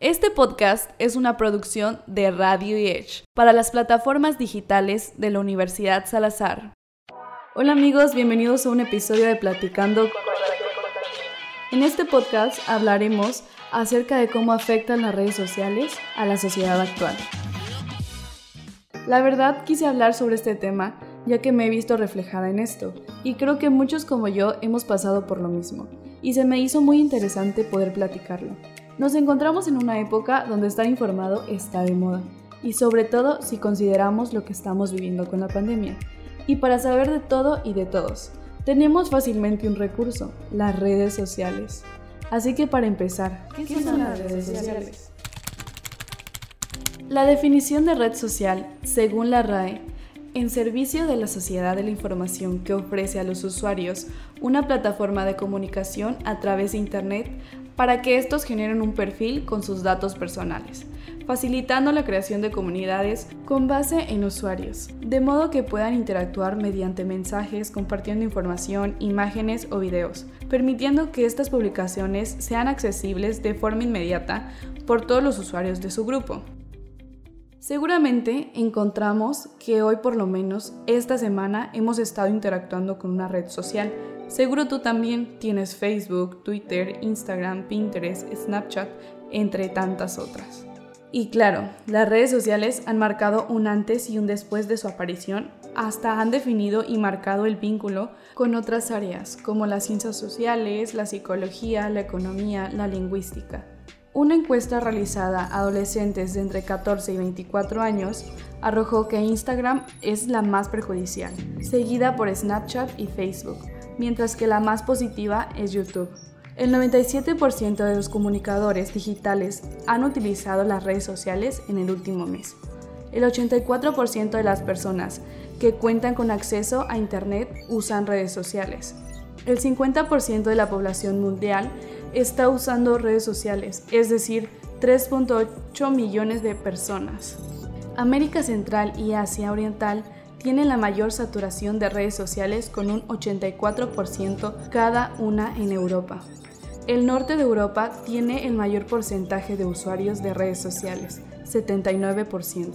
Este podcast es una producción de Radio Edge para las plataformas digitales de la Universidad Salazar. Hola amigos, bienvenidos a un episodio de Platicando. En este podcast hablaremos acerca de cómo afectan las redes sociales a la sociedad actual. La verdad quise hablar sobre este tema ya que me he visto reflejada en esto, y creo que muchos como yo hemos pasado por lo mismo, y se me hizo muy interesante poder platicarlo. Nos encontramos en una época donde estar informado está de moda, y sobre todo si consideramos lo que estamos viviendo con la pandemia. Y para saber de todo y de todos, tenemos fácilmente un recurso, las redes sociales. Así que para empezar, ¿qué, son, las redes sociales? La definición de red social, según la RAE, en servicio de la sociedad de la información que ofrece a los usuarios una plataforma de comunicación a través de Internet para que estos generen un perfil con sus datos personales, facilitando la creación de comunidades con base en usuarios, de modo que puedan interactuar mediante mensajes, compartiendo información, imágenes o videos, permitiendo que estas publicaciones sean accesibles de forma inmediata por todos los usuarios de su grupo. Seguramente encontramos que hoy por lo menos esta semana hemos estado interactuando con una red social. Seguro tú también tienes Facebook, Twitter, Instagram, Pinterest, Snapchat, entre tantas otras. Y claro, las redes sociales han marcado un antes y un después de su aparición, hasta han definido y marcado el vínculo con otras áreas como las ciencias sociales, la psicología, la economía, la lingüística. Una encuesta realizada a adolescentes de entre 14 y 24 años arrojó que Instagram es la más perjudicial, seguida por Snapchat y Facebook, mientras que la más positiva es YouTube. El 97% de los comunicadores digitales han utilizado las redes sociales en el último mes. El 84% de las personas que cuentan con acceso a Internet usan redes sociales. El 50% de la población mundial está usando redes sociales, es decir, 3.8 millones de personas. América Central y Asia Oriental tienen la mayor saturación de redes sociales con un 84% cada una en Europa. El norte de Europa tiene el mayor porcentaje de usuarios de redes sociales, 79%,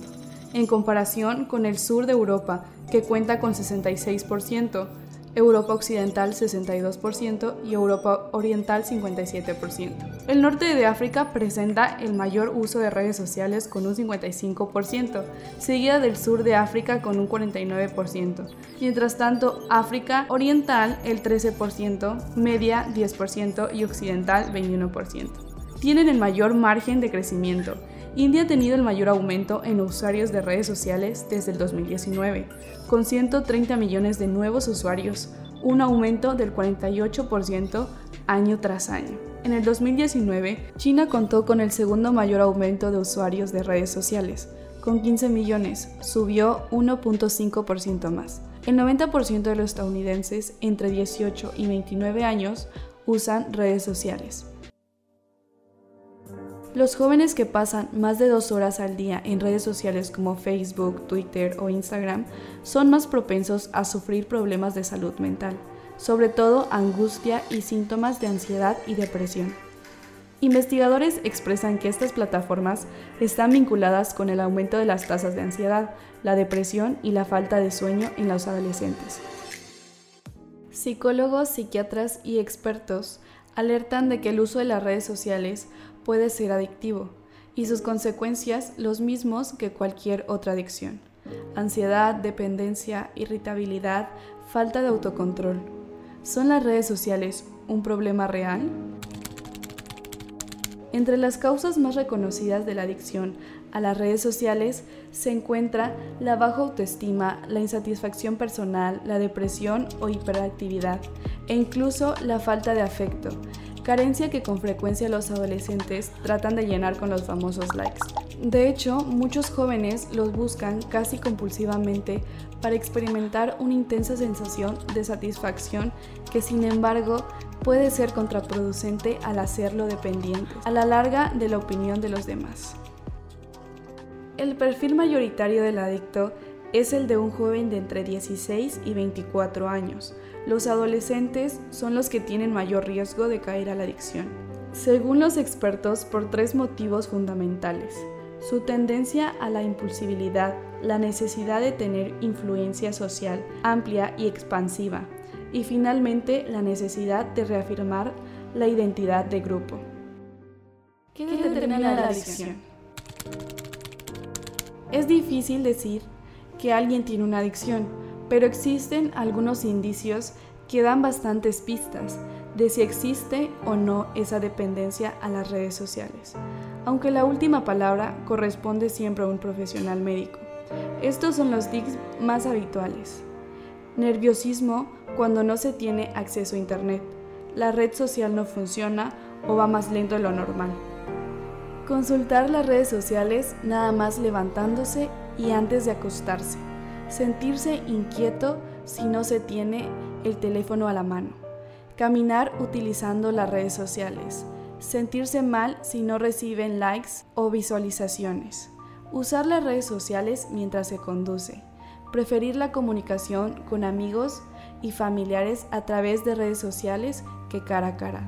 en comparación con el sur de Europa, que cuenta con 66%, Europa Occidental 62% y Europa Oriental 57%. El norte de África presenta el mayor uso de redes sociales con un 55%, seguida del sur de África con un 49%. Mientras tanto, África Oriental el 13%, Media 10% y Occidental 21%. Tienen el mayor margen de crecimiento India ha tenido el mayor aumento en usuarios de redes sociales desde el 2019, con 130 millones de nuevos usuarios, un aumento del 48% año tras año. En el 2019, China contó con el segundo mayor aumento de usuarios de redes sociales, con 15 millones, subió 1.5% más. El 90% de los estadounidenses entre 18 y 29 años usan redes sociales. Los jóvenes que pasan más de dos horas al día en redes sociales como Facebook, Twitter o Instagram son más propensos a sufrir problemas de salud mental, sobre todo angustia y síntomas de ansiedad y depresión. Investigadores expresan que estas plataformas están vinculadas con el aumento de las tasas de ansiedad, la depresión y la falta de sueño en los adolescentes. Psicólogos, psiquiatras y expertos alertan de que el uso de las redes sociales puede ser adictivo y sus consecuencias los mismos que cualquier otra adicción. Ansiedad, dependencia, irritabilidad, falta de autocontrol. ¿Son las redes sociales un problema real? Entre las causas más reconocidas de la adicción a las redes sociales se encuentra la baja autoestima, la insatisfacción personal, la depresión o hiperactividad e incluso la falta de afecto, carencia que con frecuencia los adolescentes tratan de llenar con los famosos likes. De hecho, muchos jóvenes los buscan casi compulsivamente para experimentar una intensa sensación de satisfacción que sin embargo puede ser contraproducente al hacerlo dependiente a la larga de la opinión de los demás. El perfil mayoritario del adicto es el de un joven de entre 16 y 24 años. Los adolescentes son los que tienen mayor riesgo de caer a la adicción. Según los expertos, por tres motivos fundamentales. Su tendencia a la impulsibilidad, la necesidad de tener influencia social amplia y expansiva, y finalmente la necesidad de reafirmar la identidad de grupo. ¿Qué determina la adicción? Es difícil decir que alguien tiene una adicción, pero existen algunos indicios que dan bastantes pistas de si existe o no esa dependencia a las redes sociales, aunque la última palabra corresponde siempre a un profesional médico. Estos son los tics más habituales. Nerviosismo cuando no se tiene acceso a Internet, la red social no funciona o va más lento de lo normal. Consultar las redes sociales nada más levantándose y antes de acostarse. Sentirse inquieto si no se tiene el teléfono a la mano. Caminar utilizando las redes sociales. Sentirse mal si no reciben likes o visualizaciones. Usar las redes sociales mientras se conduce. Preferir la comunicación con amigos y familiares a través de redes sociales que cara a cara.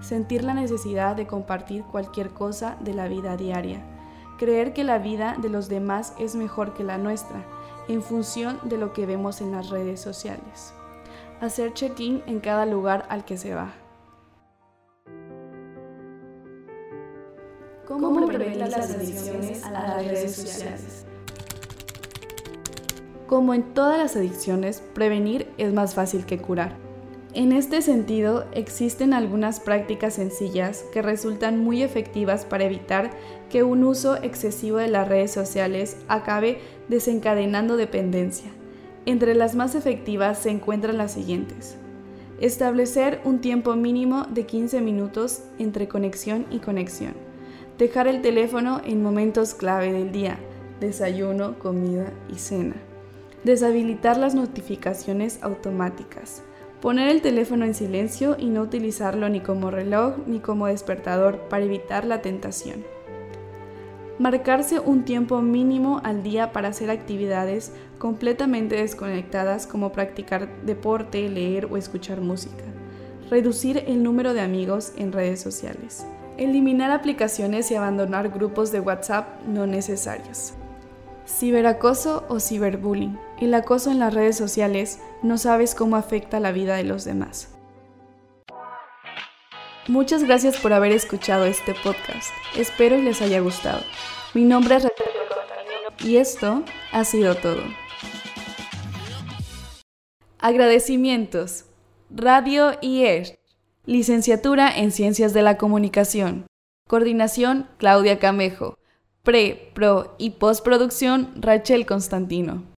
Sentir la necesidad de compartir cualquier cosa de la vida diaria. Creer que la vida de los demás es mejor que la nuestra en función de lo que vemos en las redes sociales. Hacer check-in en cada lugar al que se va. ¿Cómo, prevenir las adicciones a las redes sociales? Como en todas las adicciones, prevenir es más fácil que curar. En este sentido, existen algunas prácticas sencillas que resultan muy efectivas para evitar que un uso excesivo de las redes sociales acabe desencadenando dependencia. Entre las más efectivas se encuentran las siguientes. Establecer un tiempo mínimo de 15 minutos entre conexión y conexión. Dejar el teléfono en momentos clave del día, desayuno, comida y cena. Deshabilitar las notificaciones automáticas. Poner el teléfono en silencio y no utilizarlo ni como reloj ni como despertador para evitar la tentación. Marcarse un tiempo mínimo al día para hacer actividades completamente desconectadas como practicar deporte, leer o escuchar música. Reducir el número de amigos en redes sociales. Eliminar aplicaciones y abandonar grupos de WhatsApp no necesarios. Ciberacoso o ciberbullying. El acoso en las redes sociales no sabes cómo afecta la vida de los demás. Muchas gracias por haber escuchado este podcast. Espero les haya gustado. Mi nombre es Rachel y esto ha sido todo. Agradecimientos. Radio IER. Licenciatura en Ciencias de la Comunicación. Coordinación Claudia Camejo. Pre, Pro y Postproducción Rachel Constantino.